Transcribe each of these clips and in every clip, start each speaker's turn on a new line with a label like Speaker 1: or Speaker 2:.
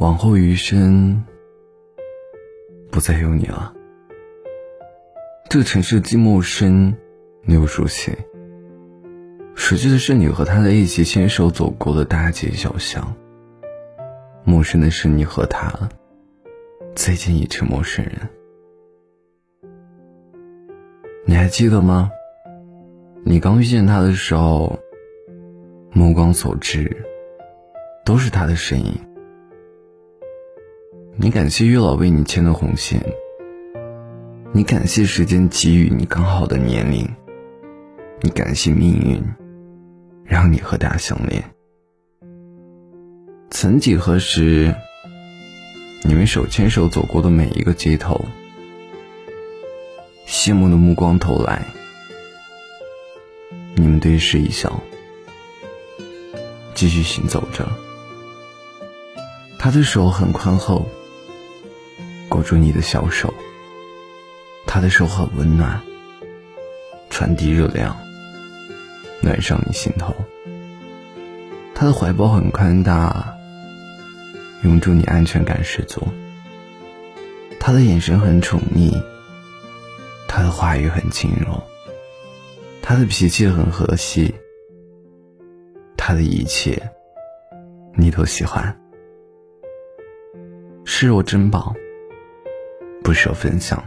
Speaker 1: 往后余生，不再有你了。这个城市既陌生又熟悉，熟悉的是你和他在一起牵手走过的大街小巷，陌生的是你和他再见已成陌生人。你还记得吗？你刚遇见他的时候，目光所至都是他的身影。你感谢月老为你牵的红线，你感谢时间给予你刚好的年龄，你感谢命运让你和他相恋。曾几何时，你们手牵手走过的每一个街头，羡慕的目光投来，你们对视一笑，继续行走着。他的手很宽厚。握住你的小手，他的手很温暖，传递热量，暖上你心头。他的怀抱很宽大，拥住你安全感十足。他的眼神很宠溺，他的话语很轻柔，他的脾气很和气，他的一切你都喜欢，视若珍宝。不舍分享，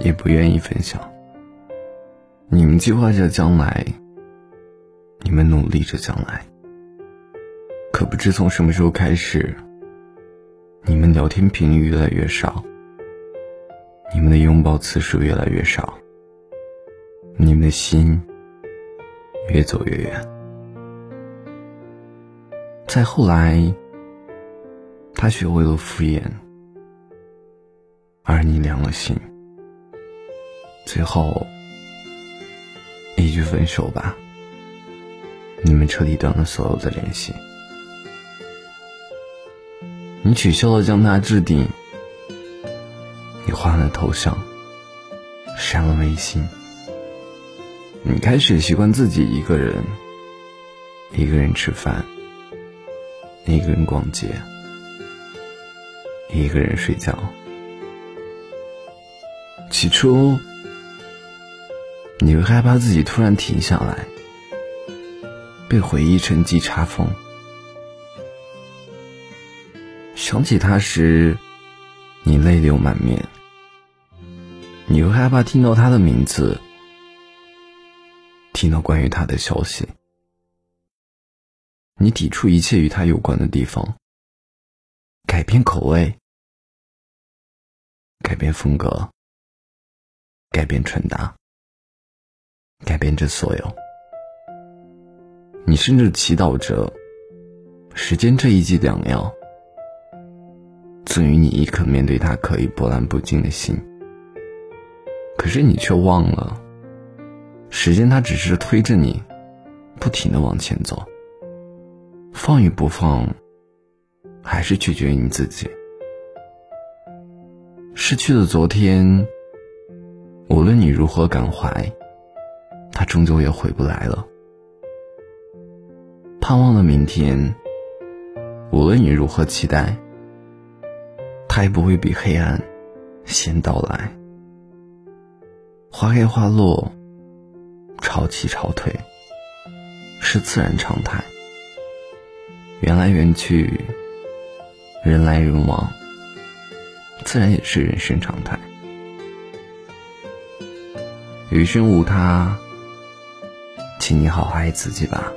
Speaker 1: 也不愿意分享。你们计划着将来，你们努力着将来。可不知从什么时候开始，你们聊天频率越来越少，你们的拥抱次数越来越少，你们的心越走越远。再后来，他学会了敷衍。而你凉了心，最后一句分手吧，你们彻底断了所有的联系。你取消了将他置顶，你换了头像，删了微信。你开始习惯自己一个人，一个人吃饭，一个人逛街，一个人睡觉。起初，你会害怕自己突然停下来，被回忆沉积查封。想起他时，你泪流满面。你会害怕听到他的名字，听到关于他的消息。你抵触一切与他有关的地方，改变口味，改变风格。改变穿搭，改变这所有。你甚至祈祷着，时间这一剂良药，赠予你一颗面对它可以波澜不惊的心。可是你却忘了，时间它只是推着你，不停的往前走。放与不放，还是取决于你自己。失去了昨天。无论你如何感怀，他终究也回不来了。盼望的明天，无论你如何期待，他也不会比黑暗先到来。花开花落，潮起潮退，是自然常态。缘来缘去，人来人往，自然也是人生常态。余生无他，请你好好爱自己吧。